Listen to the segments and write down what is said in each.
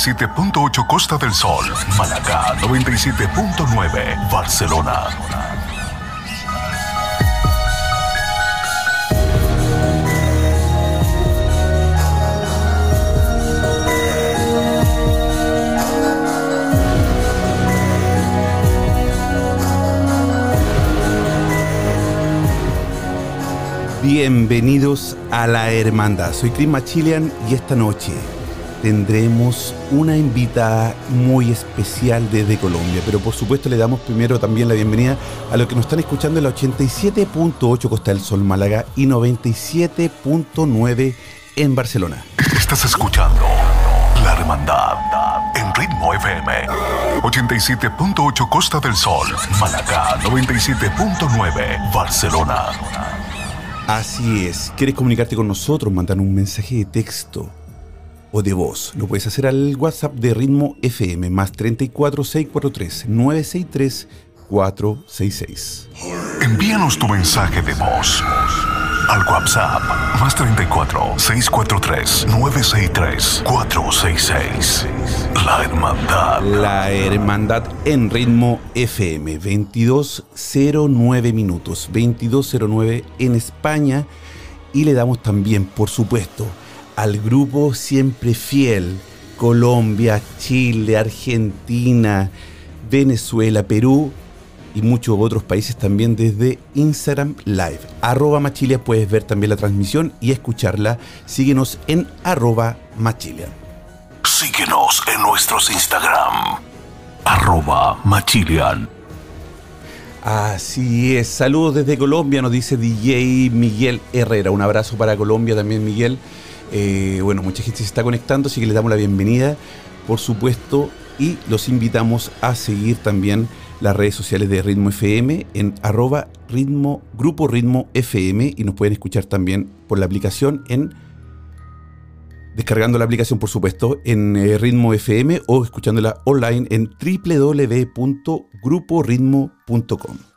87.8 Costa del Sol, Málaga 97.9 Barcelona. Bienvenidos a la Hermandad. Soy Chris Machilian y esta noche tendremos una invitada muy especial desde Colombia. Pero por supuesto le damos primero también la bienvenida a los que nos están escuchando en la 87.8 Costa del Sol Málaga y 97.9 en Barcelona. Estás escuchando La Hermandad en Ritmo FM 87.8 Costa del Sol, Málaga 97.9 Barcelona. Así es. ¿Quieres comunicarte con nosotros? Mandar un mensaje de texto o de voz. Lo puedes hacer al WhatsApp de Ritmo FM más 34 643 963 466. Envíanos tu mensaje de voz al WhatsApp más 34 643 963 466. La Hermandad. La Hermandad en Ritmo FM 2209 minutos, 2209 en España y le damos también, por supuesto, al grupo siempre fiel Colombia, Chile, Argentina, Venezuela, Perú y muchos otros países también desde Instagram Live. Arroba Machilia puedes ver también la transmisión y escucharla. Síguenos en arroba Machilia. Síguenos en nuestros Instagram. Arroba Machilian. Así es. Saludos desde Colombia, nos dice DJ Miguel Herrera. Un abrazo para Colombia también, Miguel. Eh, bueno, mucha gente se está conectando, así que les damos la bienvenida, por supuesto, y los invitamos a seguir también las redes sociales de Ritmo FM en arroba ritmo, grupo Ritmo FM y nos pueden escuchar también por la aplicación en descargando la aplicación por supuesto en eh, Ritmo FM o escuchándola online en www.gruporitmo.com.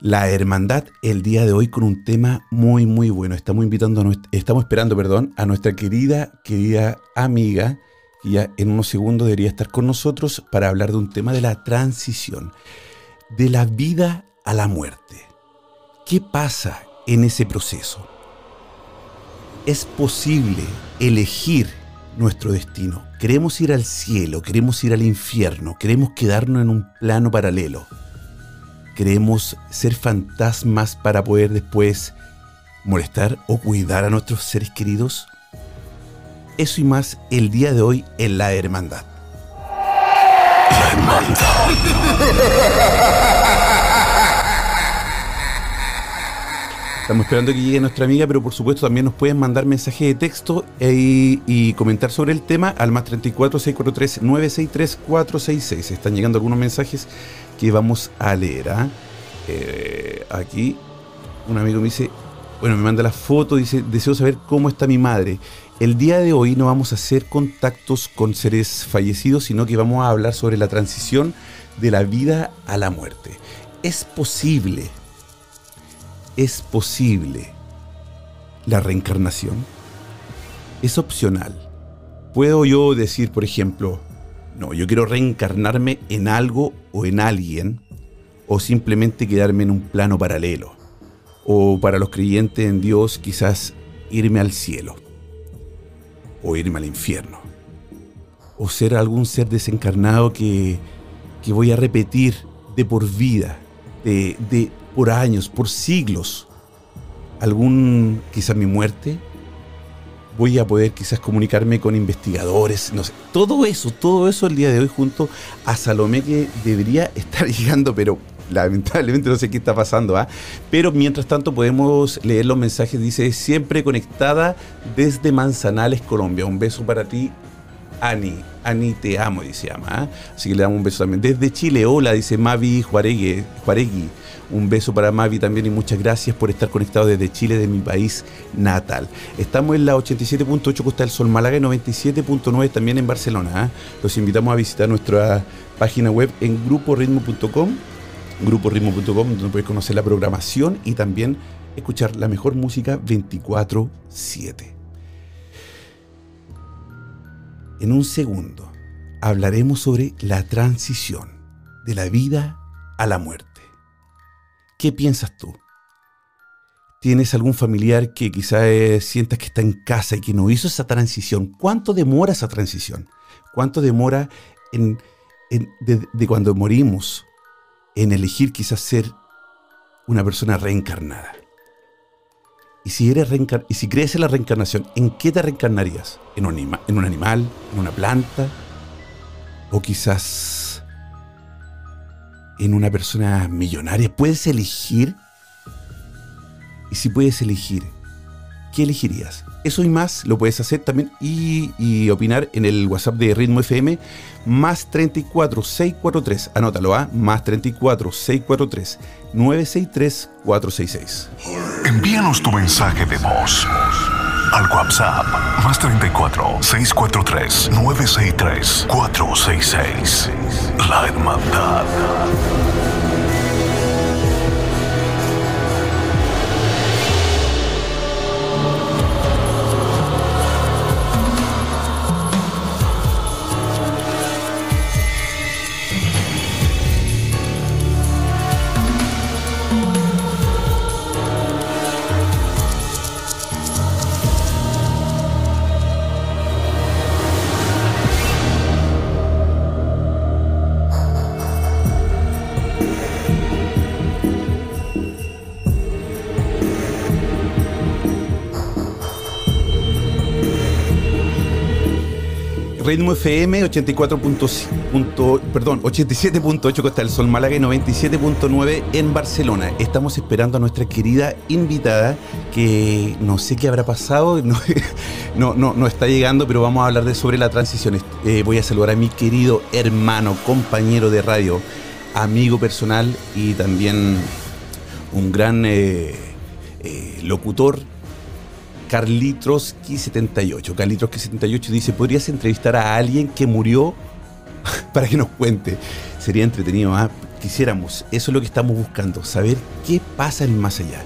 La hermandad el día de hoy con un tema muy muy bueno. Estamos invitando a estamos esperando, perdón, a nuestra querida querida amiga que ya en unos segundos debería estar con nosotros para hablar de un tema de la transición, de la vida a la muerte. ¿Qué pasa en ese proceso? ¿Es posible elegir nuestro destino? ¿Queremos ir al cielo? ¿Queremos ir al infierno? ¿Queremos quedarnos en un plano paralelo? ¿Queremos ser fantasmas para poder después molestar o cuidar a nuestros seres queridos? Eso y más el día de hoy en la hermandad. La Hermandad. Estamos esperando que llegue nuestra amiga, pero por supuesto también nos pueden mandar mensaje de texto e- y comentar sobre el tema al más 34 643 963 466. Están llegando algunos mensajes que vamos a leer. ¿ah? Eh, aquí un amigo me dice, bueno, me manda la foto, dice, deseo saber cómo está mi madre. El día de hoy no vamos a hacer contactos con seres fallecidos, sino que vamos a hablar sobre la transición de la vida a la muerte. Es posible, es posible la reencarnación. Es opcional. Puedo yo decir, por ejemplo, No, yo quiero reencarnarme en algo o en alguien o simplemente quedarme en un plano paralelo. O para los creyentes en Dios quizás irme al cielo o irme al infierno. O ser algún ser desencarnado que, que voy a repetir de por vida, de, de por años, por siglos. Algún, quizás mi muerte, voy a poder quizás comunicarme con investigadores, no sé, todo eso, todo eso el día de hoy junto a Salomé que debería estar llegando, pero lamentablemente no sé qué está pasando, ¿ah? Pero mientras tanto podemos leer los mensajes, dice, siempre conectada desde Manzanales, Colombia. Un beso para ti, Ani. Ani, te amo, dice ama. ¿ah? Así que le damos un beso también. Desde Chile, hola, dice Mavi Juaregui. Juaregui. Un beso para Mavi también y muchas gracias por estar conectado desde Chile, de mi país natal. Estamos en la 87.8 Costa del Sol Málaga y 97.9 también en Barcelona. ¿ah? Los invitamos a visitar nuestra página web en gruporitmo.com, gruporitmo.com, donde puedes conocer la programación y también escuchar la mejor música 24/7. En un segundo hablaremos sobre la transición de la vida a la muerte. ¿Qué piensas tú? ¿Tienes algún familiar que quizás eh, sientas que está en casa y que no hizo esa transición? ¿Cuánto demora esa transición? ¿Cuánto demora de, cuando morimos en elegir quizás ser una persona reencarnada? Y si, crees en la reencarnación, ¿en qué te reencarnarías? ¿En un, ¿En un animal? ¿En una planta? ¿O quizás en una persona millonaria? ¿Puedes elegir? Y si puedes elegir, ¿qué elegirías? Eso y más lo puedes hacer también y, opinar en el WhatsApp de Ritmo FM más 34 643. Anótalo, ¿ah? Más 34 643 963 466. Envíanos tu mensaje de voz al WhatsApp más 34 643 963 466. La Hermandad. Ritmo FM 84. punto- perdón, 87.8 Costa del Sol Málaga y 97.9 en Barcelona. Estamos esperando a nuestra querida invitada que no sé qué habrá pasado, no, no, no, no está llegando, pero vamos a hablar de sobre la transición. Eh, voy a saludar a mi querido hermano, compañero de radio, amigo personal y también un gran eh, eh, locutor Carlitroski78. Carlitroski78 dice, ¿podrías entrevistar a alguien que murió para que nos cuente? Sería entretenido, ¿ah? Quisiéramos, eso es lo que estamos buscando, saber qué pasa en el más allá.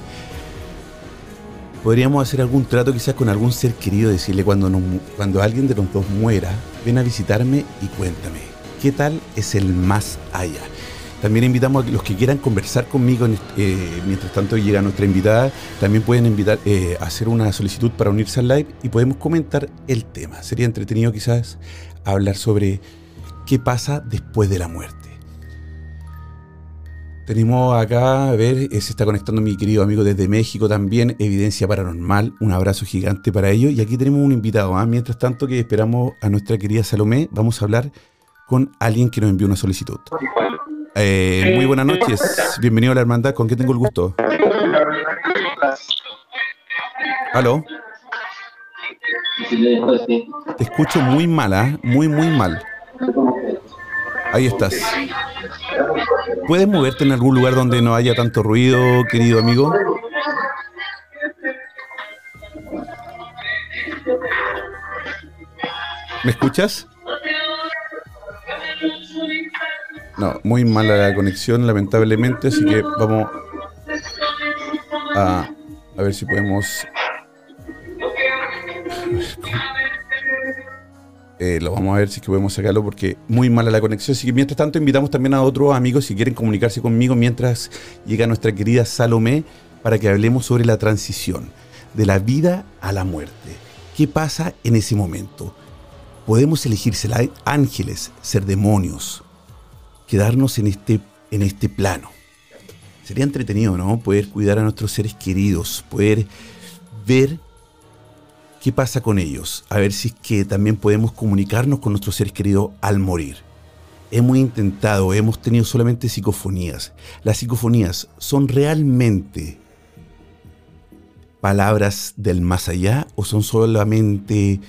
Podríamos hacer algún trato quizás con algún ser querido, decirle cuando, cuando alguien de los dos muera, ven a visitarme y cuéntame, ¿qué tal es el más allá? También invitamos a los que quieran conversar conmigo, eh, mientras tanto llega nuestra invitada, también pueden invitar, eh, hacer una solicitud para unirse al live y podemos comentar el tema. Sería entretenido quizás hablar sobre qué pasa después de la muerte. Tenemos acá, a ver, eh, se está conectando mi querido amigo desde México también, Evidencia Paranormal, un abrazo gigante para ellos. Y aquí tenemos un invitado, ¿ah? mientras tanto que esperamos a nuestra querida Salomé, vamos a hablar con alguien que nos envió una solicitud. Eh, muy buenas noches, bienvenido a la hermandad, ¿con qué tengo el gusto? ¿Aló? Te escucho muy mal, ¿ah? muy, muy mal. Ahí estás. ¿Puedes moverte en algún lugar donde no haya tanto ruido, querido amigo? ¿Me escuchas? No, muy mala la conexión, lamentablemente, así que vamos a, a ver si podemos... eh, lo vamos a ver si podemos sacarlo porque muy mala la conexión. Así que mientras tanto invitamos también a otros amigos si quieren comunicarse conmigo mientras llega nuestra querida Salomé para que hablemos sobre la transición de la vida a la muerte. ¿Qué pasa en ese momento? Podemos elegir ángeles, ser demonios, quedarnos en este, en este plano. Sería entretenido, ¿no? Poder cuidar a nuestros seres queridos, poder ver qué pasa con ellos, a ver si es que también podemos comunicarnos con nuestros seres queridos al morir. Hemos intentado, hemos tenido solamente psicofonías. Las psicofonías son realmente palabras del más allá o son solamente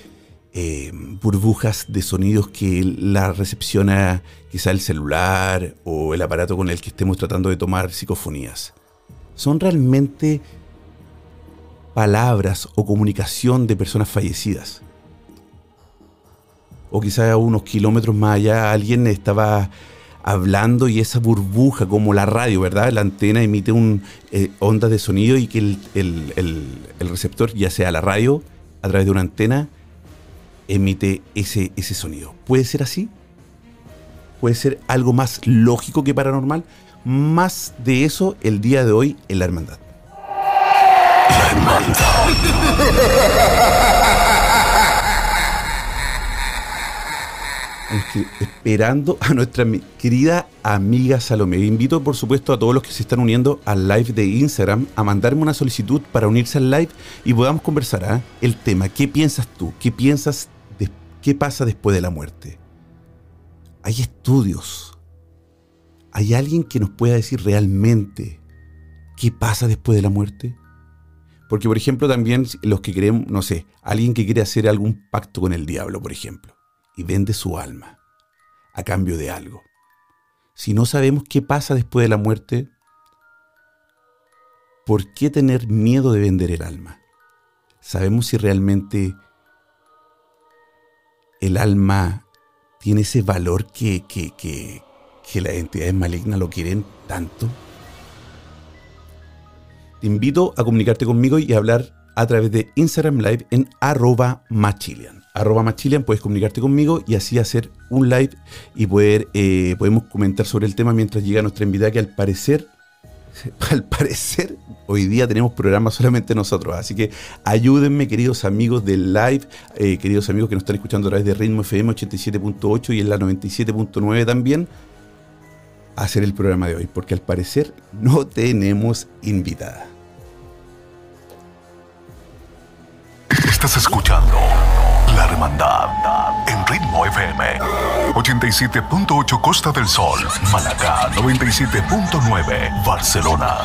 eh, burbujas de sonidos que la recepciona quizá el celular o el aparato con el que estemos tratando de tomar psicofonías? Son realmente palabras o comunicación de personas fallecidas. O quizá a unos kilómetros más allá alguien estaba hablando y esa burbuja, como la radio, ¿verdad? La antena emite un, eh, ondas de sonido y que el, receptor, ya sea la radio, a través de una antena, emite ese, ese sonido. ¿Puede ser así? ¿Puede ser algo más lógico que paranormal? Más de eso el día de hoy en la hermandad. esperando a nuestra querida amiga Salomé. Invito, por supuesto, a todos los que se están uniendo al live de Instagram a mandarme una solicitud para unirse al live y podamos conversar ¿ah? el tema. ¿Qué piensas tú? ¿Qué piensas qué pasa después de la muerte? Hay estudios. ¿Hay alguien que nos pueda decir realmente qué pasa después de la muerte? Porque, por ejemplo, también los que queremos, no sé, alguien que quiere hacer algún pacto con el diablo, por ejemplo, y vende su alma a cambio de algo. Si no sabemos qué pasa después de la muerte, ¿por qué tener miedo de vender el alma? ¿Sabemos si realmente el alma tiene ese valor que, que, que, que las entidades malignas lo quieren tanto? Te invito a comunicarte conmigo y a hablar a través de Instagram Live en arroba machilian. Arroba machilian puedes comunicarte conmigo y así hacer un live y poder, eh, podemos comentar sobre el tema mientras llega nuestra invitada que al parecer, al parecer, hoy día tenemos programa solamente nosotros. Así que ayúdenme, queridos amigos del live, eh, queridos amigos que nos están escuchando a través de Ritmo FM 87.8 y en la 97.9 también a hacer el programa de hoy, porque al parecer no tenemos invitada. Estás escuchando La Hermandad en Ritmo FM 87.8 Costa del Sol, Malacá 97.9 Barcelona.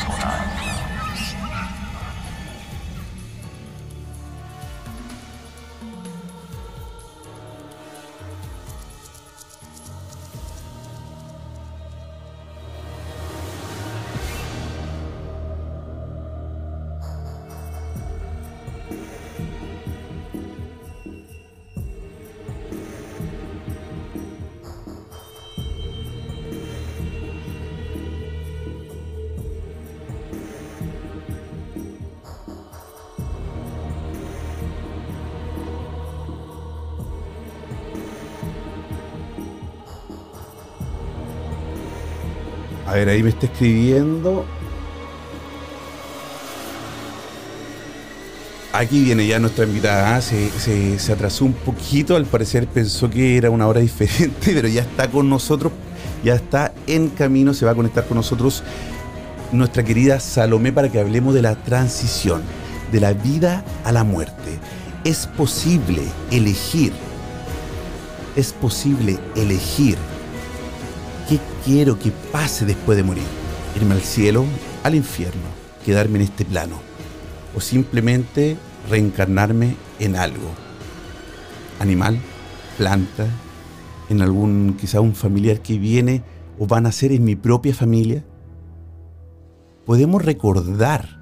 Ver, ahí me está escribiendo. Aquí viene ya nuestra invitada. ¿ah? Se, se, atrasó un poquito. Al parecer pensó que era una hora diferente, pero ya está con nosotros. Ya está en camino. Se va a conectar con nosotros nuestra querida Salomé para que hablemos de la transición, de la vida a la muerte. Es posible elegir. Es posible elegir ¿Qué quiero que pase después de morir? ¿Irme al cielo, al infierno, quedarme en este plano? ¿O simplemente reencarnarme en algo? ¿Animal? ¿Planta? ¿En algún, quizá un familiar que viene o van a ser en mi propia familia? Podemos recordar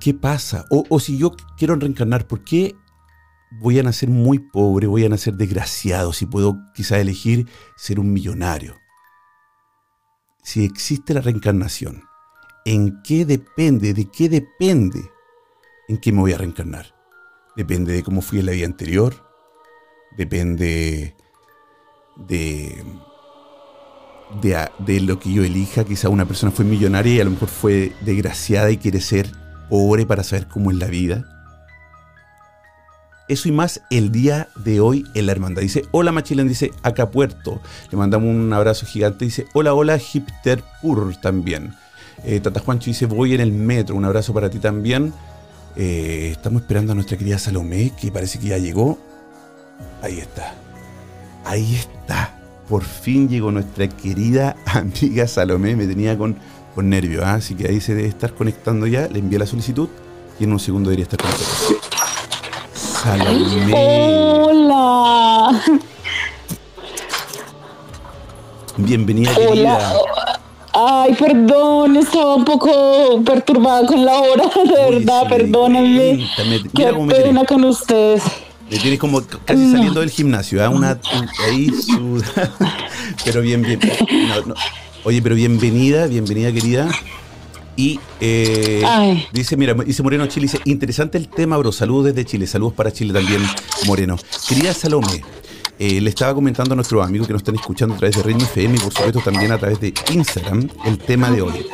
qué pasa. O, o, si yo quiero reencarnar, ¿por qué voy a nacer muy pobre, voy a nacer desgraciado, si puedo quizá elegir ser un millonario. Si existe la reencarnación, ¿en qué depende, de qué depende en qué me voy a reencarnar? depende de cómo fui en la vida anterior, depende de, de, de lo que yo elija. Quizá una persona fue millonaria y a lo mejor fue desgraciada y quiere ser pobre para saber cómo es la vida. Eso y más el día de hoy en la hermandad. Dice, hola Machilen, dice, acá Puerto. Le mandamos un abrazo gigante. Dice, hola, hola Hipster Pur también. Eh, Tata Juancho dice, voy en el metro. Un abrazo para ti también. Eh, estamos esperando a nuestra querida Salomé, que parece que ya llegó. Ahí está. Ahí está. Por fin llegó nuestra querida amiga Salomé. Me tenía con, con nervio, ¿ah? así que ahí se debe estar conectando ya. Le envié la solicitud y en un segundo debería estar con nosotros. Salomé. Hola. Bienvenida, querida. Ay, perdón, estaba un poco perturbada con la hora, de Uy, verdad, sí, perdónenme. Qué pena con ustedes. Me tienes como casi saliendo del gimnasio, ¿ah? Una, un- ahí suda- Pero bien, bien. No, no. Oye, pero bienvenida, bienvenida, querida. Y eh, dice, mira, dice Moreno Chile, dice, interesante el tema, bro. Saludos desde Chile, saludos para Chile también, Moreno. Querida Salome, eh, le estaba comentando a nuestros amigos que nos están escuchando a través de Ritmo FM y por supuesto también a través de Instagram el tema de hoy,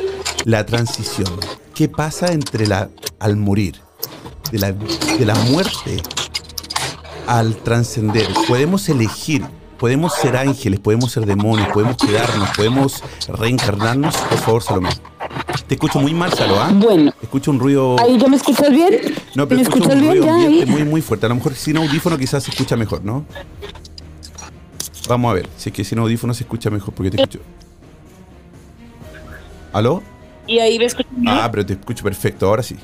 la transición. ¿Qué pasa entre la al morir, de la, de la muerte al trascender? Podemos elegir, podemos ser ángeles, podemos ser demonios, podemos quedarnos, podemos reencarnarnos. Por favor, Salomé. Te escucho muy mal, Salo, ¿ah? Bueno, Escucho un ruido. ¿ahí ya me escuchas bien? No, pero ¿Me escucho escuchas un bien ruido ya? ambiente ahí? muy, muy fuerte. A lo mejor sin audífono quizás se escucha mejor, ¿no? Vamos a ver. Si es que sin audífono se escucha mejor porque te escucho. ¿Aló? Y ahí me escuchan. bien? Ah, pero te escucho perfecto. Ahora sí.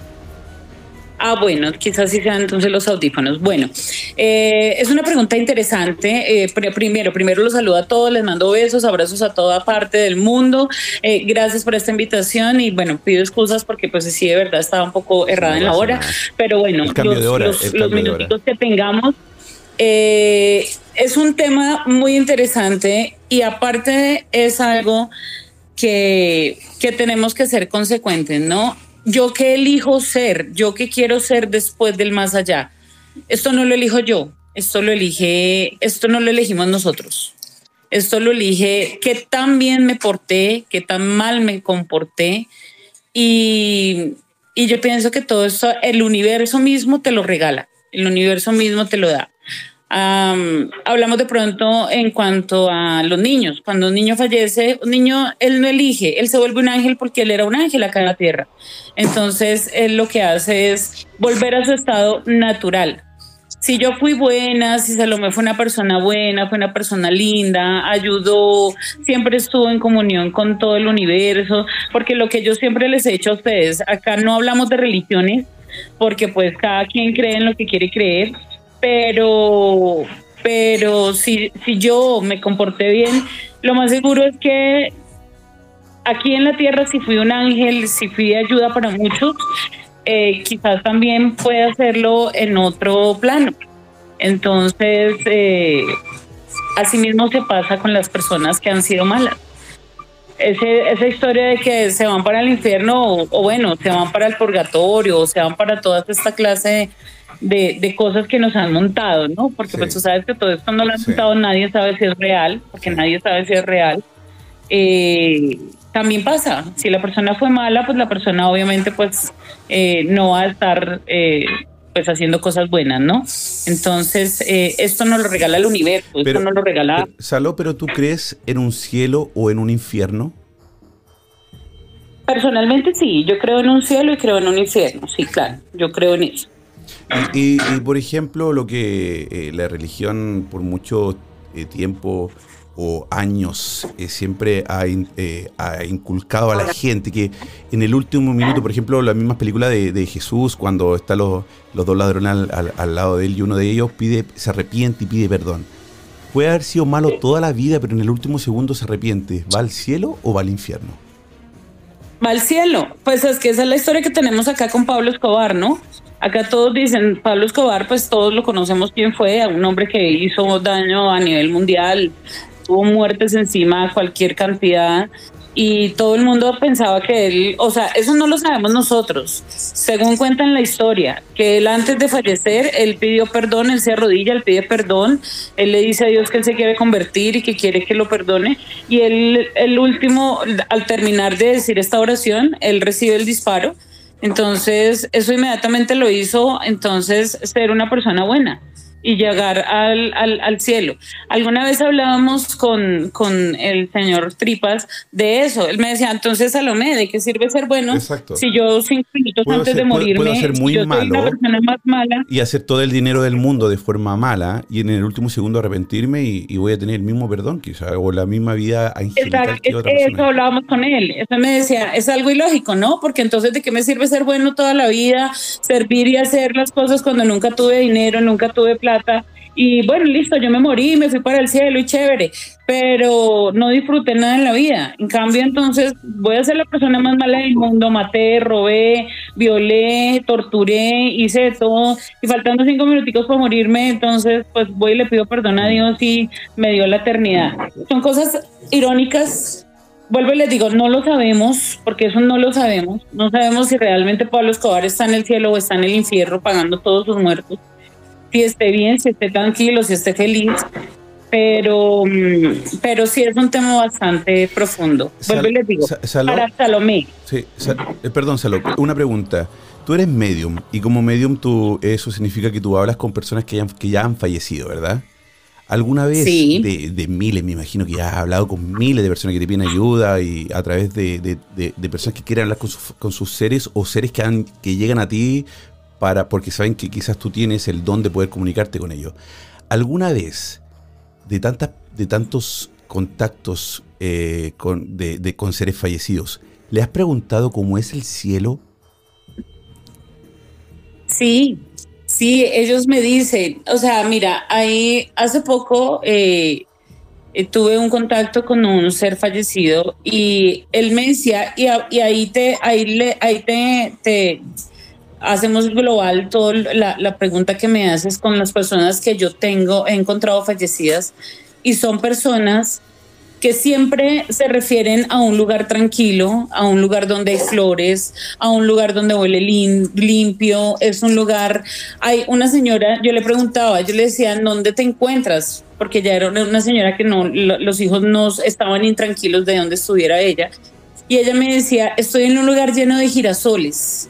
Ah, bueno, quizás sí sean entonces los audífonos. Bueno, eh, es una pregunta interesante. Eh, pr- primero, primero los saludo a todos, les mando besos, abrazos a toda parte del mundo. Eh, gracias por esta invitación y bueno, pido excusas porque pues sí, de verdad estaba un poco errada No en la hora, nada. pero bueno, los, hora, los- los minutitos que tengamos. eh, es un tema muy interesante y aparte es algo que, que tenemos que ser consecuentes, ¿no? Yo que elijo ser, yo que quiero ser después del más allá. Esto no lo elijo yo, esto lo elige, esto no lo elegimos nosotros. Esto lo elige qué tan bien me porté, qué tan mal me comporté. Y, y yo pienso que todo esto, el universo mismo te lo regala, el universo mismo te lo da. Am, hablamos de pronto en cuanto a los niños. Cuando un niño fallece, un niño, él no elige, él se vuelve un ángel porque él era un ángel acá en la tierra. Entonces, él lo que hace es volver a su estado natural. Si yo fui buena, si Salomé fue una persona buena, fue una persona linda, ayudó, siempre estuvo en comunión con todo el universo, porque lo que yo siempre les he dicho a ustedes, acá no hablamos de religiones, porque pues cada quien cree en lo que quiere creer, pero, pero si, si yo me comporté bien, lo más seguro es que aquí en la tierra, si fui un ángel, si fui de ayuda para muchos, eh, quizás también pueda hacerlo en otro plano. Entonces, eh, asimismo se pasa con las personas que han sido malas. Ese- esa historia de que se van para el infierno o, o bueno, se van para el purgatorio o se van para toda esta clase de, de cosas que nos han montado, ¿no? Porque Sí. pues tú sabes que todo esto no lo han Sí. montado, nadie sabe si es real, porque nadie sabe si es real. Eh, también pasa, si la persona fue mala, pues la persona obviamente pues eh, no va a estar eh, pues haciendo cosas buenas, ¿no? Entonces, eh, esto nos lo regala el universo, Pero- esto nos lo regala... Pero, Saló, pero tú crees en un cielo o en un infierno? Personalmente sí, yo creo en un cielo y creo en un infierno, sí, claro, yo creo en eso. Y, por ejemplo, lo que eh, la religión por mucho eh, tiempo o años eh, siempre ha, in- ha inculcado a la gente que en el último minuto, por ejemplo, las mismas películas de, de Jesús, cuando están los, los dos ladrones al, al- al lado de él y uno de ellos pide, se arrepiente y pide perdón. Puede haber sido malo toda la vida, pero en el último segundo se arrepiente. ¿Va al cielo o va al infierno? Va al cielo, pues es que esa es la historia que tenemos acá con Pablo Escobar, ¿no? Acá todos dicen, Pablo Escobar, pues todos lo conocemos quién fue, un hombre que hizo daño a nivel mundial, tuvo muertes encima, cualquier cantidad, y todo el mundo pensaba que él, o sea, eso no lo sabemos nosotros, según cuentan la historia, que él antes de fallecer, él pidió perdón, él se arrodilla, él pide perdón, él le dice a Dios que él se quiere convertir y que quiere que lo perdone, y él, el último, al terminar de decir esta oración, él recibe el disparo, entonces eso inmediatamente lo hizo entonces ser una persona buena y llegar al, al, al, cielo. Alguna vez hablábamos con, con, el señor Tripas de eso. Él me decía, entonces Salomé, ¿de qué sirve ser bueno Exacto. si yo cinco minutos Puedo antes ser- de puedo- morirme puedo ser muy yo soy malo. la persona más mala? Y hacer todo el dinero del mundo de forma mala y en el último segundo arrepentirme y, y voy a tener el mismo perdón, quizá, o la misma vida angelical Exacto, eso hablábamos con él. Eso me decía, es algo ilógico, ¿no? Porque entonces, ¿de qué me sirve ser bueno toda la vida, servir y hacer las cosas cuando nunca tuve dinero, nunca tuve plata? Y bueno, listo, yo me morí, me fui para el cielo y chévere, pero no disfruté nada en la vida. En cambio, entonces, voy a ser la persona más mala del mundo, maté, robé, violé, torturé, hice todo, y faltando cinco minuticos para morirme, entonces, pues voy y le pido perdón a Dios y me dio la eternidad. Son cosas irónicas Vuelvo y les digo, no lo sabemos, porque eso no lo sabemos. No sabemos si realmente Pablo Escobar está en el cielo o está en el infierno pagando todos sus muertos. Si esté bien, si esté tranquilo, si esté feliz. Pero, mm, pero sí es un tema bastante profundo. Sal- Vuelvo y les digo, Sa- Saló- para Salomé, Sí, Sa- eh, perdón, Salo, una pregunta. Tú eres medium y como medium tú, eso significa que tú hablas con personas que ya, han- que ya han fallecido, ¿verdad? ¿Alguna vez Sí. de, de miles, me imagino que ya has hablado con miles de personas que te piden ayuda y a través de, de- de- personas que quieren hablar con, sus- con sus seres o seres que, han, que llegan a ti para porque saben que quizás tú tienes el don de poder comunicarte con ellos? ¿Alguna vez de, tantas, de tantos contactos eh, con, de, con seres fallecidos, ¿le has preguntado cómo es el cielo? Sí, sí, ellos me dicen, o sea, mira, ahí hace poco eh, eh, tuve un contacto con un ser fallecido y él me decía, y, y ahí te, ahí le, ahí te hacemos global toda la, pregunta que me haces con las personas que yo tengo, he encontrado fallecidas, y son personas que siempre se refieren a un lugar tranquilo, a un lugar donde hay flores, a un lugar donde huele lim- limpio, es un lugar, hay una señora, yo le preguntaba, yo le decía, ¿dónde te encuentras? Porque ya era una señora que no, lo- los hijos no estaban intranquilos de dónde estuviera ella, y ella me decía, estoy en un lugar lleno de girasoles,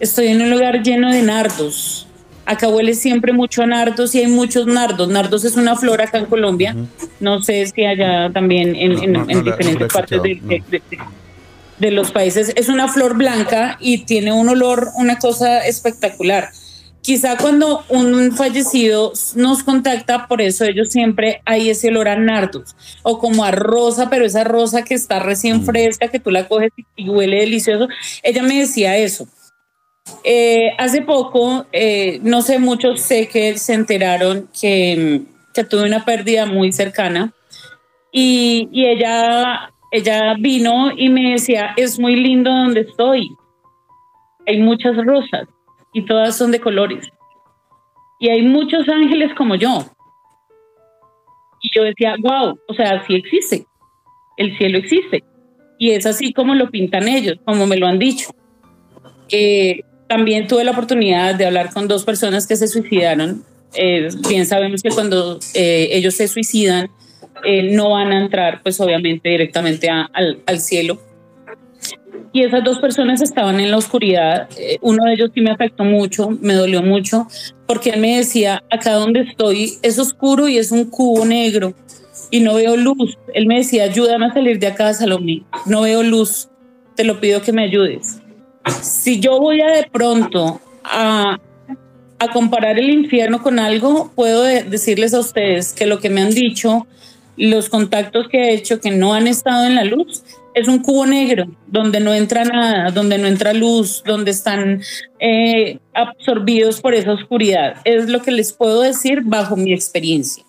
estoy en un lugar lleno de nardos. Acá huele siempre mucho a nardos y hay muchos nardos. Nardos es una flor acá en Colombia. No sé si allá también en, No, en- no, en no diferentes partes de, de- de- de los países. Es una flor blanca y tiene un olor, una cosa espectacular. Quizá cuando un fallecido nos contacta, por eso ellos siempre hay ese olor a nardos o como a rosa, pero esa rosa que está recién fresca, que tú la coges y- y huele delicioso. Ella me decía eso. Eh, hace poco, eh, no sé, muchos sé que se enteraron que, que tuve una pérdida muy cercana y, y ella, ella vino y me decía, es muy lindo donde estoy. Hay muchas rosas y todas son de colores. Y hay muchos ángeles como yo. Y yo decía, wow, o sea, sí existe. El cielo existe. Y es así como lo pintan ellos, como me lo han dicho. Eh, también tuve la oportunidad de hablar con dos personas que se suicidaron. Eh, bien sabemos que cuando eh, ellos se suicidan, eh, no van a entrar, pues obviamente, directamente al, al cielo. Y esas dos personas estaban en la oscuridad. Eh, uno de ellos sí me afectó mucho, me dolió mucho, porque él me decía, acá donde estoy es oscuro y es un cubo negro y no veo luz. Él me decía, ayúdame a salir de acá, Salomé. No veo luz. Te lo pido que me ayudes si yo voy a de pronto a, a comparar el infierno con algo, puedo de- decirles a ustedes que lo que me han dicho, los contactos que he hecho que no han estado en la luz, es un cubo negro donde no entra nada, donde no entra luz, donde están eh, absorbidos por esa oscuridad. Es lo que les puedo decir bajo mi experiencia,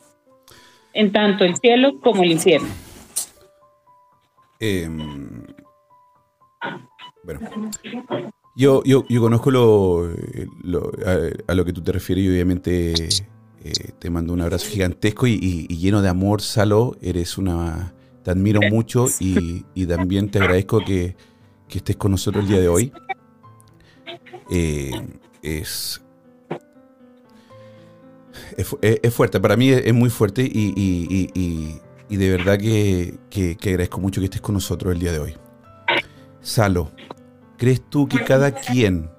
en tanto el cielo como el infierno. Eh, bueno, yo, yo, yo conozco lo, lo- a, a lo que tú te refieres y obviamente eh, te mando un abrazo gigantesco y, y- y lleno de amor, Salo. Eres una... te admiro mucho y, y también te agradezco que, que estés con nosotros el día de hoy. Eh, es, es, fuerte, para mí es, muy fuerte y, y, y, y de verdad que, que, que, agradezco mucho que estés con nosotros el día de hoy. Salo, ¿crees tú que cada quien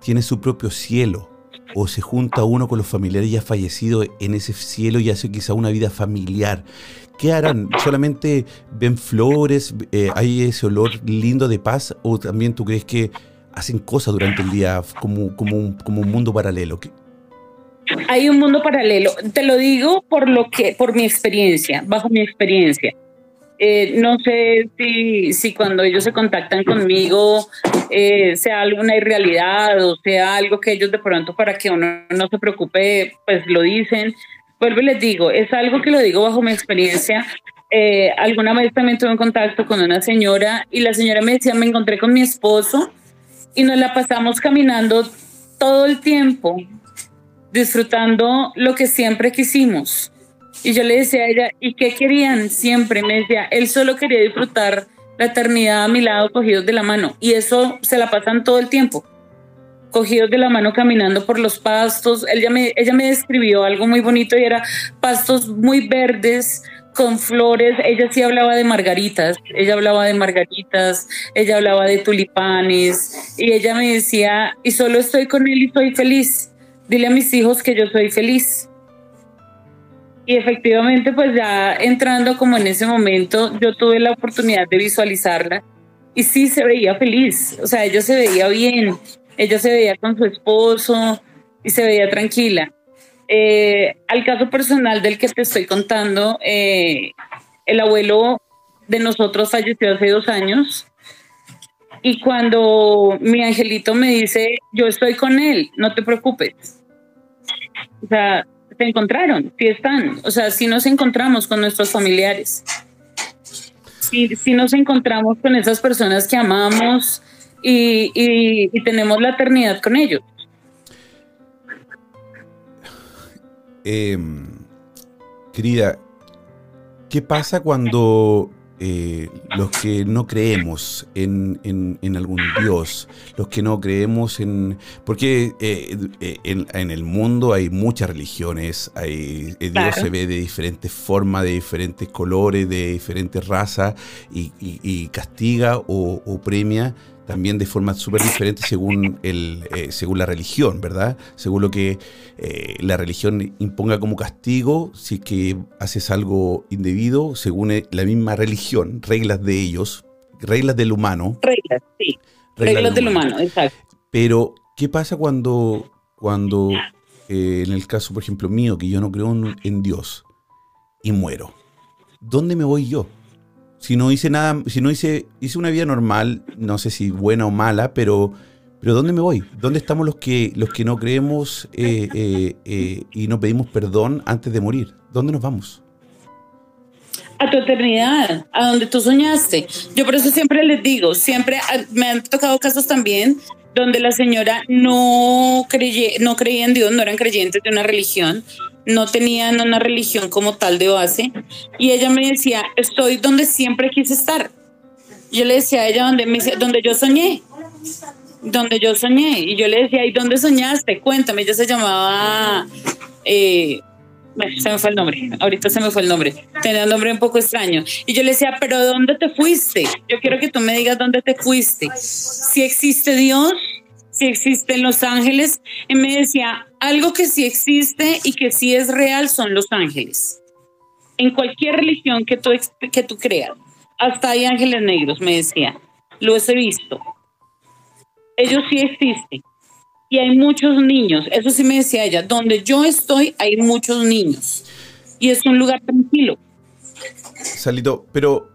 tiene su propio cielo o se junta uno con los familiares ya fallecidos en ese cielo y hace quizá una vida familiar? ¿Qué harán? ¿Solamente ven flores? Eh, ¿Hay ese olor lindo de paz? ¿O también tú crees que hacen cosas durante el día como, como, un, como un mundo paralelo? Hay un mundo paralelo. Te lo digo por lo que, por mi experiencia, bajo mi experiencia. Eh, no sé si, cuando ellos se contactan conmigo eh, sea alguna irrealidad o sea algo que ellos de pronto para que uno no se preocupe, pues lo dicen vuelvo y les digo, es algo que lo digo bajo mi experiencia. Eh, alguna vez también tuve un contacto con una señora y la señora me decía, me encontré con mi esposo y nos la pasamos caminando todo el tiempo, disfrutando lo que siempre quisimos. Y yo le decía a ella, ¿y qué querían siempre? Me decía, él solo quería disfrutar la eternidad a mi lado cogidos de la mano. Y eso se la pasan todo el tiempo cogidos de la mano caminando por los pastos. Ella me, ella me describió algo muy bonito y era pastos muy verdes con flores. Ella sí hablaba de margaritas, ella hablaba de margaritas, ella hablaba de tulipanes y ella me decía, y solo estoy con él y soy feliz. Dile a mis hijos que yo soy feliz. Y efectivamente, pues ya entrando como en ese momento, yo tuve la oportunidad de visualizarla y sí se veía feliz, o sea, ella se veía bien, ella se veía con su esposo y se veía tranquila. Eh, al caso personal del que te estoy contando, eh, el abuelo de nosotros falleció hace dos años y cuando mi angelito me dice, yo estoy con él, no te preocupes. O sea, se encontraron, sí están. O sea, si nos encontramos con nuestros familiares. Si, si nos encontramos con esas personas que amamos, y, tenemos la eternidad con ellos. Em, querida, ¿qué pasa cuando eh, los que no creemos en, algún Dios, los que no creemos en... Porque eh, eh, en, el mundo hay muchas religiones, hay, Dios se ve de diferentes formas, de diferentes colores, de diferentes razas, y, castiga o, o premia también de forma súper diferente según, el, eh, según la religión, ¿verdad? Según lo que eh, la religión imponga como castigo, si es que haces algo indebido, según eh, la misma religión, reglas de ellos, reglas del humano. Reglas, sí. Reglas, del, humano. exacto. Pero, ¿qué pasa cuando, cuando en el caso, por ejemplo, mío, que yo no creo en Dios y muero? ¿Dónde me voy yo? Si no hice nada, si no hice, hice una vida normal, no sé si buena o mala, pero, pero ¿dónde me voy? ¿Dónde estamos los que, los que no creemos eh, eh, eh, y no pedimos perdón antes de morir? ¿Dónde nos vamos? A tu eternidad, a donde tú soñaste. Yo por eso siempre les digo, siempre me han tocado casos también donde la señora no, creye, no creía en Dios, no eran creyentes de una religión, no tenían una religión como tal de base. Y ella me decía, estoy donde siempre quise estar. Yo le decía a ella, donde, me, donde yo soñé, donde yo soñé. Y yo le decía, ¿y dónde soñaste? Cuéntame, ella se llamaba... Eh, se me fue el nombre, ahorita se me fue el nombre, tenía un nombre un poco extraño. Y yo le decía, pero ¿dónde te fuiste? Yo quiero que tú me digas dónde te fuiste. Si existe Dios, si existen los ángeles. Y me decía, algo que sí existe y que sí es real son los ángeles. En cualquier religión que tú, que tú creas, hasta hay ángeles negros, me decía, los he visto. Ellos sí existen. Y hay muchos niños, eso sí me decía ella, donde yo estoy hay muchos niños. Y es un lugar tranquilo. Salito, pero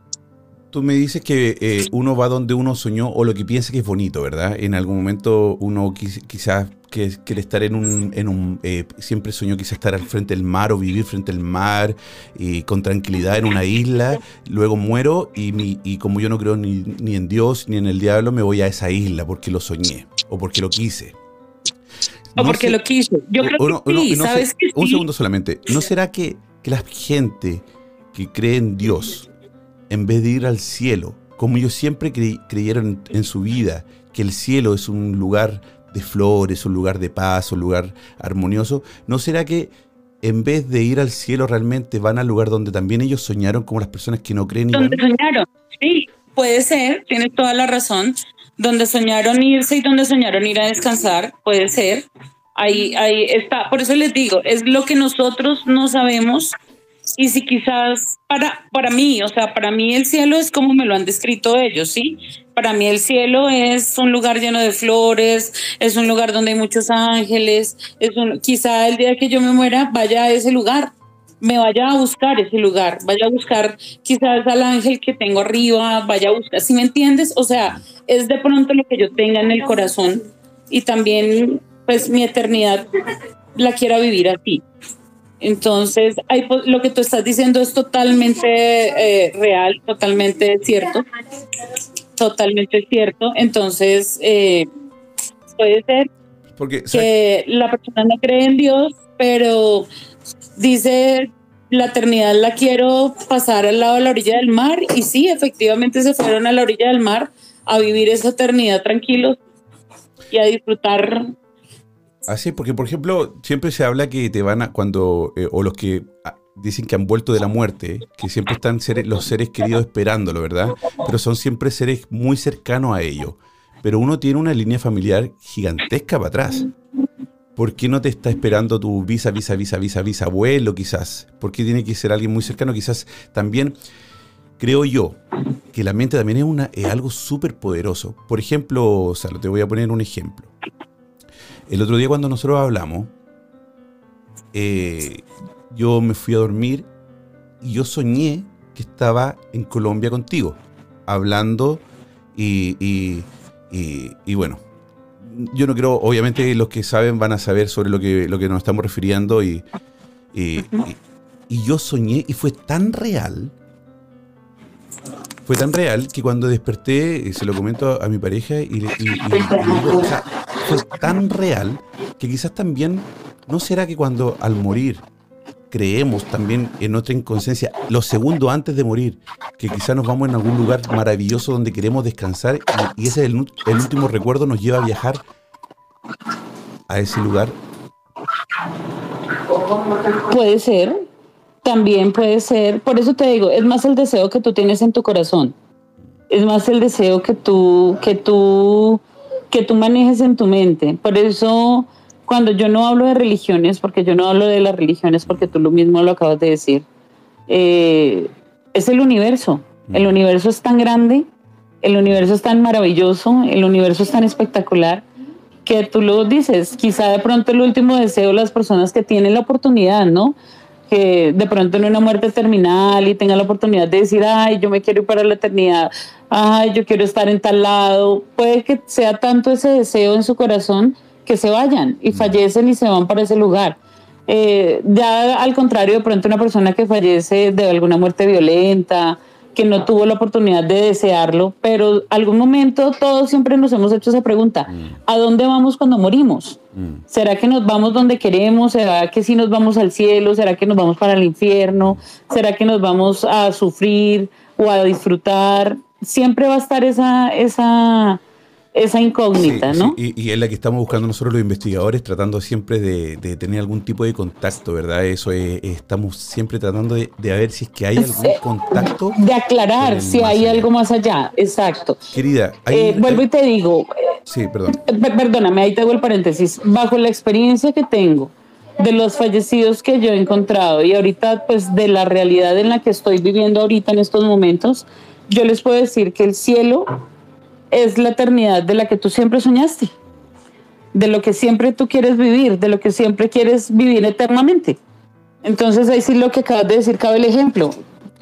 tú me dices que eh, uno va donde uno soñó o lo que piensa que es bonito, ¿verdad? En algún momento uno quizás quiere estar en un... En un eh, siempre soñó quizás estar al frente del mar o vivir frente al mar y con tranquilidad en una isla. Luego muero y, y como yo no creo ni, ni, en Dios ni en el diablo, me voy a esa isla porque lo soñé o porque lo quise. o porque lo quise. Yo creo que sí, ¿sabes Un segundo solamente. ¿No será que, que la gente que cree en Dios en vez de ir al cielo, como ellos siempre creyeron en, su vida, que el cielo es un lugar de flores, un lugar de paz, un lugar armonioso, ¿no será que en vez de ir al cielo realmente van al lugar donde también ellos soñaron como las personas que no creen? Donde soñaron, sí, puede ser, tienes toda la razón. Donde soñaron irse y donde soñaron ir a descansar, puede ser. Ahí, ahí está, por eso les digo, es lo que nosotros no sabemos. Y si quizás para, para mí, o sea, para mí el cielo es como me lo han descrito ellos, ¿sí? Para mí el cielo es un lugar lleno de flores, es un lugar donde hay muchos ángeles, es un, quizá el día que yo me muera vaya a ese lugar, me vaya a buscar ese lugar, vaya a buscar quizás al ángel que tengo arriba, vaya a buscar, si me entiendes? O sea, es de pronto lo que yo tenga en el corazón y también pues mi eternidad la quiera vivir así. Entonces, hay, lo que tú estás diciendo es totalmente eh, real, totalmente cierto, totalmente cierto. Entonces, eh, puede ser Porque, que la persona no cree en Dios, pero dice la eternidad la quiero pasar al lado de la orilla del mar y sí, efectivamente se fueron a la orilla del mar a vivir esa eternidad tranquilos y a disfrutar. Así, porque por ejemplo, siempre se habla que te van a, cuando, eh, o los que ah, dicen que han vuelto de la muerte, que siempre están los seres queridos esperándolo, ¿verdad? Pero son siempre seres muy cercanos a ellos. Pero uno tiene una línea familiar gigantesca para atrás. ¿Por qué no te está esperando tu visa, visa, visa, visa, visa, abuelo quizás? ¿Por qué tiene que ser alguien muy cercano? Quizás también creo yo que la mente también es, es algo súper poderoso. Por ejemplo, Salo, te voy a poner un ejemplo. El otro día cuando nosotros hablamos, eh, yo me fui a dormir y yo soñé que estaba en Colombia contigo, hablando y, y- y- y bueno, yo no creo, obviamente los que saben van a saber sobre lo que, lo que nos estamos refiriendo y, y- yo soñé y fue tan real, fue tan real que cuando desperté, eh, se lo comento a mi pareja y le, y- y- y le digo, o sea, fue tan real que quizás también, ¿no será que cuando al morir creemos también en nuestra inconsciencia, los segundos antes de morir, que quizás nos vamos en algún lugar maravilloso donde queremos descansar y, ese es el último recuerdo nos lleva a viajar a ese lugar? Puede ser, también puede ser. Por eso te digo, es más el deseo que tú tienes en tu corazón. Es más el deseo que tú, que tú, que tú manejes en tu mente. Por eso, cuando yo no hablo de religiones, porque yo no hablo de las religiones, porque tú lo mismo lo acabas de decir, eh, es el universo. El universo es tan grande, el universo es tan maravilloso, el universo es tan espectacular que tú lo dices, quizá de pronto el último deseo de las personas que tienen la oportunidad, ¿no? Que de pronto en una muerte terminal y tengan la oportunidad de decir, ay, yo me quiero ir para la eternidad, ay, yo quiero estar en tal lado, puede que sea tanto ese deseo en su corazón que se vayan y fallecen y se van para ese lugar. Eh, ya al contrario, de pronto una persona que fallece de alguna muerte violenta, que no tuvo la oportunidad de desearlo, pero algún momento todos siempre nos hemos hecho esa pregunta, ¿a dónde vamos cuando morimos? ¿Será que nos vamos donde queremos? ¿Será que sí nos vamos al cielo? ¿Será que nos vamos para el infierno? ¿Será que nos vamos a sufrir o a disfrutar? Siempre va a estar esa, esa, esa incógnita, Sí, ¿no? sí, Y, y es la que estamos buscando nosotros los investigadores, tratando siempre de, de tener algún tipo de contacto, ¿verdad? Eso es, estamos siempre tratando de, de ver si es que hay algún contacto. De aclarar si hay allá. algo más allá, exacto. Querida, hay- Eh, vuelvo y te digo, Sí, perdón. Eh, per- Perdóname, ahí te hago el paréntesis. Bajo la experiencia que tengo de los fallecidos que yo he encontrado y ahorita pues de la realidad en la que estoy viviendo ahorita en estos momentos, yo les puedo decir que el cielo es la eternidad de la que tú siempre soñaste, de lo que siempre tú quieres vivir, de lo que siempre quieres vivir eternamente. Entonces ahí sí lo que acabas de decir cabe el ejemplo.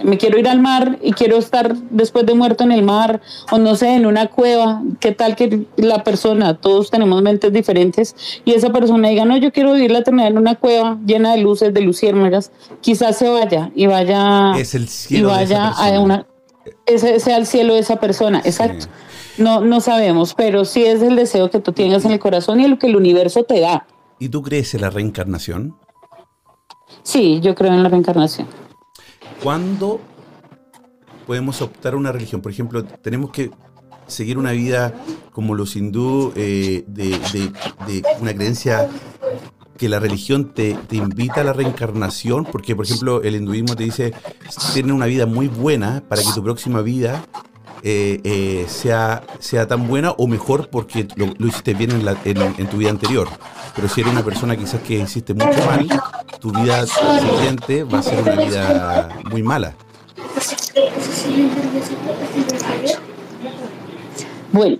Me quiero ir al mar y quiero estar después de muerto en el mar o no sé, en una cueva. ¿Qué tal que la persona, todos tenemos mentes diferentes y esa persona diga, no, yo quiero vivir la eternidad en una cueva llena de luces, de luciérnagas? Quizás se vaya y vaya Es el y cielo vaya a una ese sea el cielo de esa persona, exacto. No, no sabemos, pero sí es el deseo que tú tengas en el corazón y lo que el universo te da. ¿Y tú crees en la reencarnación? Sí, yo creo en la reencarnación. ¿Cuándo podemos optar una religión. Por ejemplo, tenemos que seguir una vida como los hindú, eh, de, una creencia que la religión te, invita a la reencarnación, porque por ejemplo el hinduismo te dice, tiene una vida muy buena para que tu próxima vida eh, eh, sea, sea tan buena o mejor porque lo, hiciste bien en, tu vida anterior. Pero si eres una persona quizás que hiciste mucho mal, tu vida siguiente va a ser una vida muy mala. Bueno,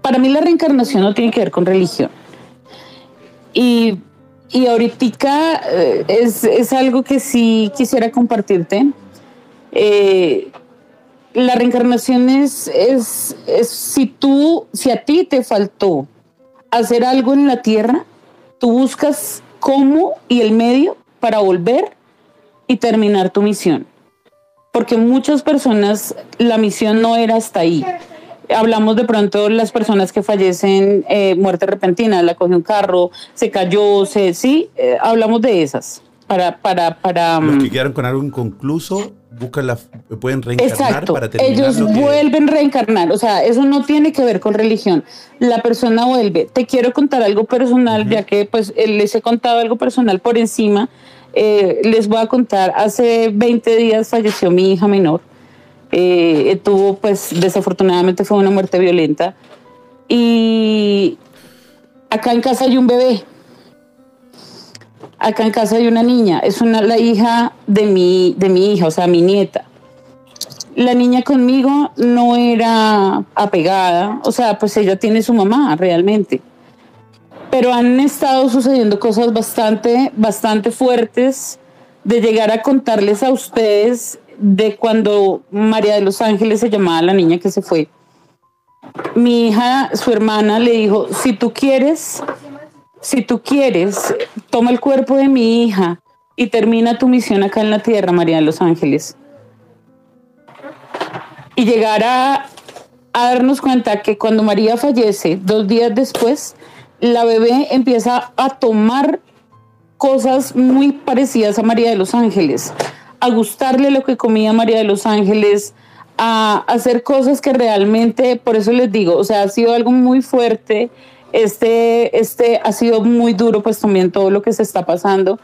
para mí la reencarnación no tiene que ver con religión. Y, y ahorita eh, es, algo que sí quisiera compartirte. Eh, la reencarnación es, es, es, si tú, si a ti te faltó hacer algo en la tierra, tú buscas cómo y el medio para volver y terminar tu misión. Porque muchas personas la misión no era hasta ahí hablamos de pronto las personas que fallecen eh, muerte repentina, la cogió un carro, se cayó, se, sí, eh, hablamos de esas. Para, para, para, Los que mm, quedaron con algo inconcluso buscan la, pueden reencarnar para terminar Ellos vuelven a reencarnar, o sea, eso no tiene que ver con religión. La persona vuelve. Te quiero contar algo personal, ya que pues eh, les he contado algo personal por encima. les voy a contar, hace 20 días falleció mi hija menor. Eh, tuvo, pues, desafortunadamente fue una muerte violenta. Y acá en casa hay un bebé. Acá en casa hay una niña. Es una, la hija de mi, de mi hija, o sea, mi nieta. La niña conmigo no era apegada, o sea, pues ella tiene su mamá realmente. Pero han estado sucediendo cosas bastante, bastante fuertes de llegar a contarles a ustedes de cuando María de los Ángeles se llamaba la niña que se fue. Mi hija, su hermana, le dijo, si tú quieres, si tú quieres, toma el cuerpo de mi hija y termina tu misión acá en la tierra, María de los Ángeles. Y llegar a, darnos cuenta que cuando María fallece, dos días después, la bebé empieza a tomar cosas muy parecidas a María de los Ángeles a gustarle lo que comía María de los Ángeles, a hacer cosas que realmente, por eso les digo, o sea, ha sido algo muy fuerte. Este, este ha sido muy duro, pues también todo lo que se está pasando.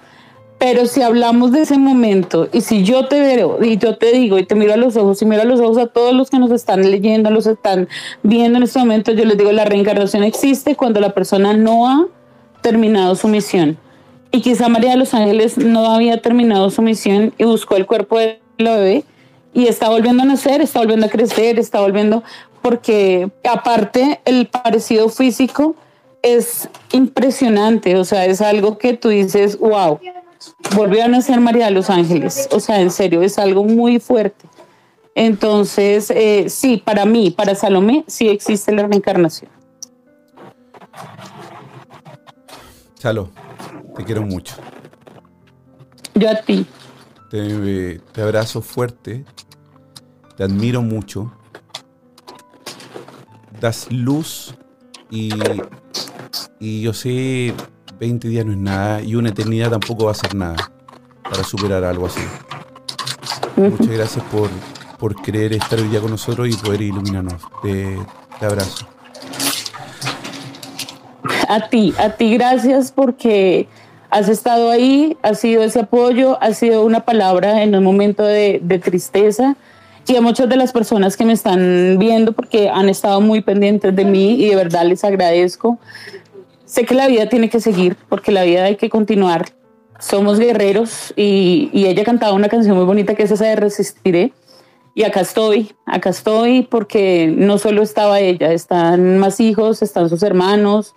Pero si hablamos de ese momento y si yo te veo y yo te digo y te miro a los ojos y miro a los ojos a todos los que nos están leyendo, los están viendo en este momento, yo les digo, la reencarnación existe cuando la persona no ha terminado su misión. Y quizá María de los Ángeles no había terminado su misión y buscó el cuerpo del bebé y está volviendo a nacer, está volviendo a crecer, está volviendo, porque aparte el parecido físico es impresionante, o sea, es algo que tú dices, wow, volvió a nacer María de los Ángeles, o sea, en serio, es algo muy fuerte. Entonces, eh, sí, para mí, para Salomé, sí existe la reencarnación. Salud. Te quiero mucho. Yo a ti. Te, abrazo fuerte. Te admiro mucho. Das luz y, y yo sé, 20 días no es nada y una eternidad tampoco va a ser nada para superar algo así. Muchas gracias por, por querer estar hoy día con nosotros y poder iluminarnos. te abrazo. A ti, a ti gracias porque has estado ahí, ha sido ese apoyo, ha sido una palabra en un momento de, tristeza y a muchas de las personas que me están viendo porque han estado muy pendientes de mí y de verdad les agradezco. Sé que la vida tiene que seguir porque la vida hay que continuar. Somos guerreros y, y ella cantaba una canción muy bonita que es esa de Resistiré. Y acá estoy, acá estoy porque no solo estaba ella, están más hijos, están sus hermanos,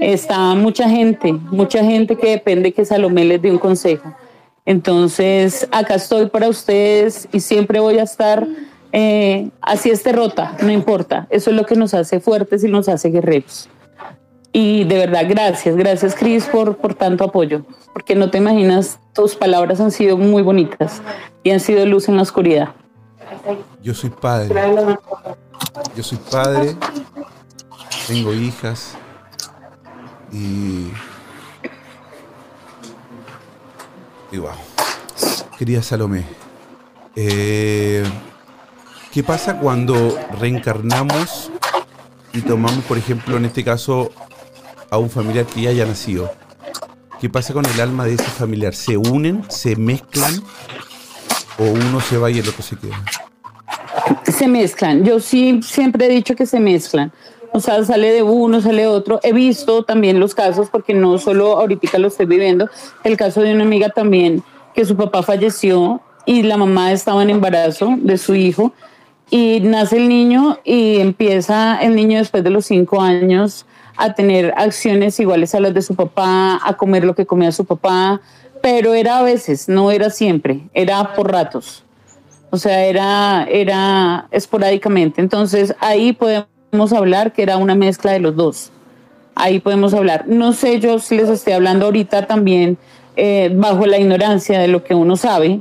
está mucha gente, mucha gente que depende que Salomé les dé un consejo. Entonces, acá estoy para ustedes y siempre voy a estar eh, así esté rota, no importa. Eso es lo que nos hace fuertes y nos hace guerreros. Y de verdad, gracias, gracias Cris por, por tanto apoyo, porque no te imaginas, tus palabras han sido muy bonitas y han sido luz en la oscuridad. Yo soy padre. Yo soy padre, tengo hijas, y, y wow. Querida Salomé, Eh, ¿Qué pasa cuando reencarnamos y tomamos, por ejemplo, en este caso, a un familiar que ya haya nacido? ¿Qué pasa con el alma de ese familiar? ¿Se unen? ¿Se mezclan? ¿O uno se va y el otro se queda? Se mezclan. Yo sí siempre he dicho que se mezclan. O sea, sale de uno, sale de otro. He visto también los casos, porque no solo ahorita lo estoy viviendo, el caso de una amiga también, que su papá falleció y la mamá estaba en embarazo de su hijo y nace el niño y empieza el niño después de los cinco años a tener acciones iguales a las de su papá, a comer lo que comía su papá, pero era a veces, no era siempre, era por ratos. O sea, era, era esporádicamente. Entonces ahí podemos hablar que era una mezcla de los dos. Ahí podemos hablar. No sé yo si les estoy hablando ahorita también eh, bajo la ignorancia de lo que uno sabe,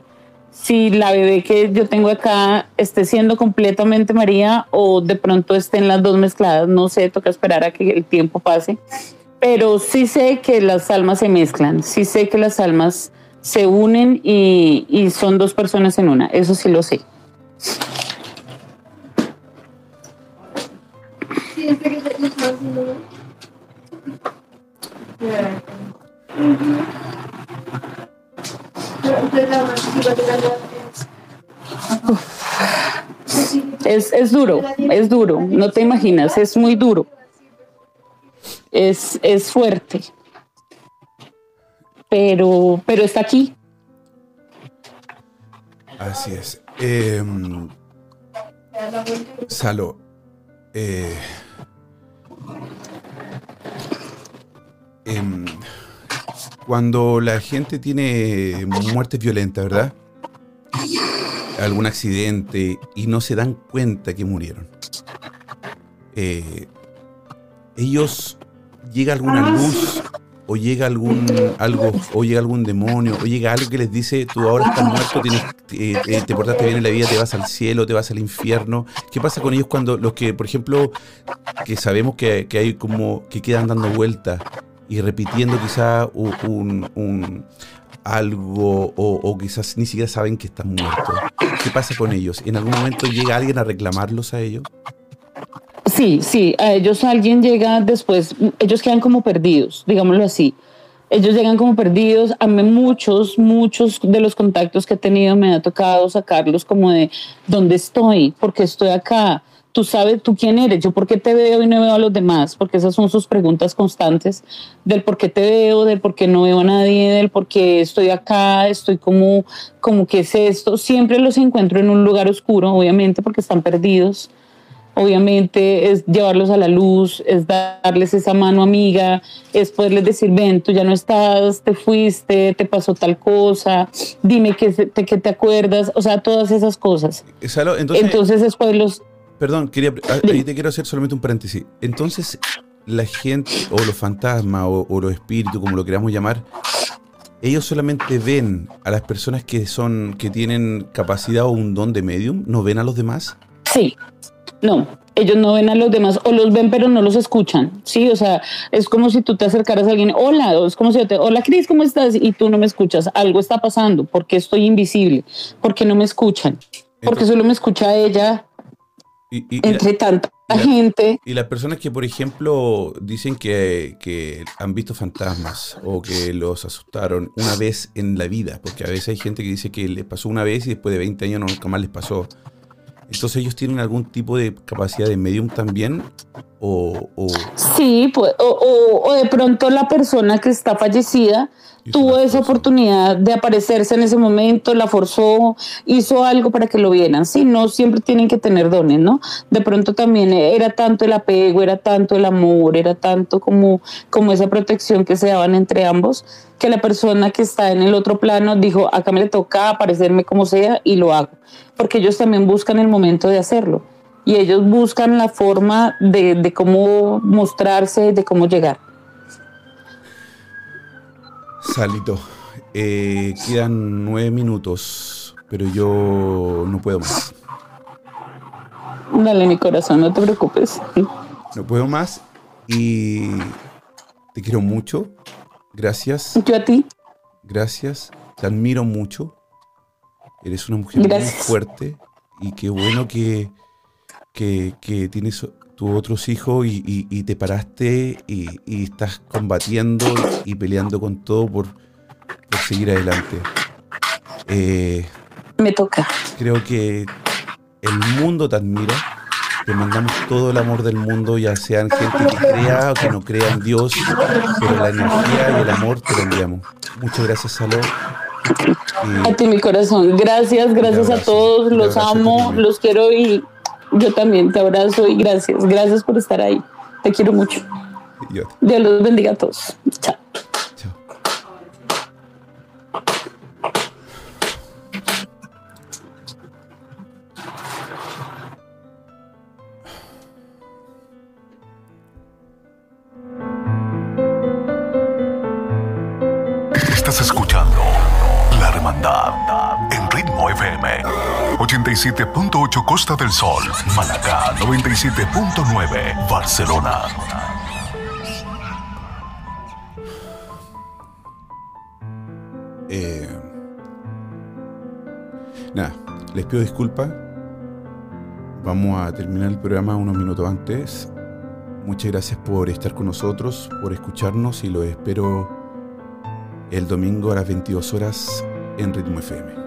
si la bebé que yo tengo acá esté siendo completamente María o de pronto estén las dos mezcladas, no sé, toca esperar a que el tiempo pase. Pero sí sé que las almas se mezclan, sí sé que las almas se unen y, y son dos personas en una, eso sí lo sé. Es, es duro, es duro, no te imaginas, es muy duro. Es, es fuerte. Pero, pero está aquí. Así es. Eh, Salo, eh, em, cuando la gente tiene muertes violentas, ¿verdad? Algún accidente y no se dan cuenta que murieron. Eh, ellos llega alguna luz o llega algún algo o llega algún demonio o llega algo que les dice tú ahora estás muerto tienes, eh, eh, te portaste bien en la vida te vas al cielo te vas al infierno qué pasa con ellos cuando los que por ejemplo que sabemos que, que hay como que quedan dando vueltas y repitiendo quizá un, un- algo o, o quizás ni siquiera saben que están muertos. ¿Qué pasa con ellos? ¿En algún momento llega alguien a reclamarlos a ellos? Sí, sí, a ellos alguien llega después, ellos quedan como perdidos, digámoslo así. Ellos llegan como perdidos. A mí muchos, muchos de los contactos que he tenido me ha tocado sacarlos como de dónde estoy, porque estoy acá. Tú sabes, tú quién eres, yo por qué te veo y no veo a los demás, porque esas son sus preguntas constantes del por qué te veo, del por qué no veo a nadie, del por qué estoy acá, estoy como, como qué es esto. Siempre los encuentro en un lugar oscuro, obviamente, porque están perdidos obviamente es llevarlos a la luz, es darles esa mano amiga, es poderles decir, ven, tú ya no estás, te fuiste, te pasó tal cosa, dime qué te, qué te acuerdas, o sea, todas esas cosas. Entonces, Entonces es poderlos... perdón, quería, ah, ahí te quiero hacer solamente un paréntesis. Entonces, la gente o los fantasmas o, o los espíritus, como lo queramos llamar, ellos solamente ven a las personas que son que tienen capacidad o un don de medium, no ven a los demás. Sí, no, ellos no ven a los demás o los ven pero no los escuchan, sí, o sea, es como si tú te acercaras a alguien, hola, es como si yo te, hola Cris, ¿cómo estás? Y tú no me escuchas, algo está pasando, porque estoy invisible, porque no me escuchan, porque Entonces- solo me escucha ella Y, y- y la- entre tanta y la- gente. y las personas que, por ejemplo, dicen que, que han visto fantasmas o que los asustaron una vez en la vida, porque a veces hay gente que dice que les pasó una vez y después de 20 años nunca más les pasó. Entonces ellos tienen algún tipo de capacidad de medium también o, o- Sí, pues, o, o- o de pronto la persona que está fallecida tuvo esa oportunidad de aparecerse en ese momento, la forzó, hizo algo para que lo vieran. Sí, no siempre tienen que tener dones, ¿no? De pronto también era tanto el apego, era tanto el amor, era tanto como, como esa protección que se daban entre ambos, que la persona que está en el otro plano dijo, acá me le toca aparecerme como sea y lo hago. Porque ellos también buscan el momento de hacerlo. Y ellos buscan la forma de, de cómo mostrarse, de cómo llegar. Salito, eh, quedan nueve minutos, pero yo no puedo más. Dale, mi corazón, no te preocupes. No puedo más y te quiero mucho. Gracias, Yo a ti. gracias. Te admiro mucho. Eres una mujer muy fuerte y qué bueno que, que, tienes tus otros hijos y, te paraste y, estás combatiendo y peleando con todo por, seguir adelante. Eh, Me toca. Creo que el mundo te admira. Te mandamos todo el amor del mundo, ya sean gente que crea o que no crea en Dios, pero la energía y el amor te lo enviamos. Muchas gracias, Salud. A ti, mi corazón. Gracias, gracias a todos. Los amo, los quiero y yo también te abrazo y gracias. Gracias por estar ahí. Te quiero mucho. Dios los bendiga a todos. Chao. Estás escuchando La Hermandad en Ritmo FM 87.8 Costa del Sol, Malacá 97.9 Barcelona. Eh, nada, les pido disculpas. Vamos a terminar el programa unos minutos antes. Muchas gracias por estar con nosotros, por escucharnos y los espero el domingo a las 22 horas en Ritmo FM.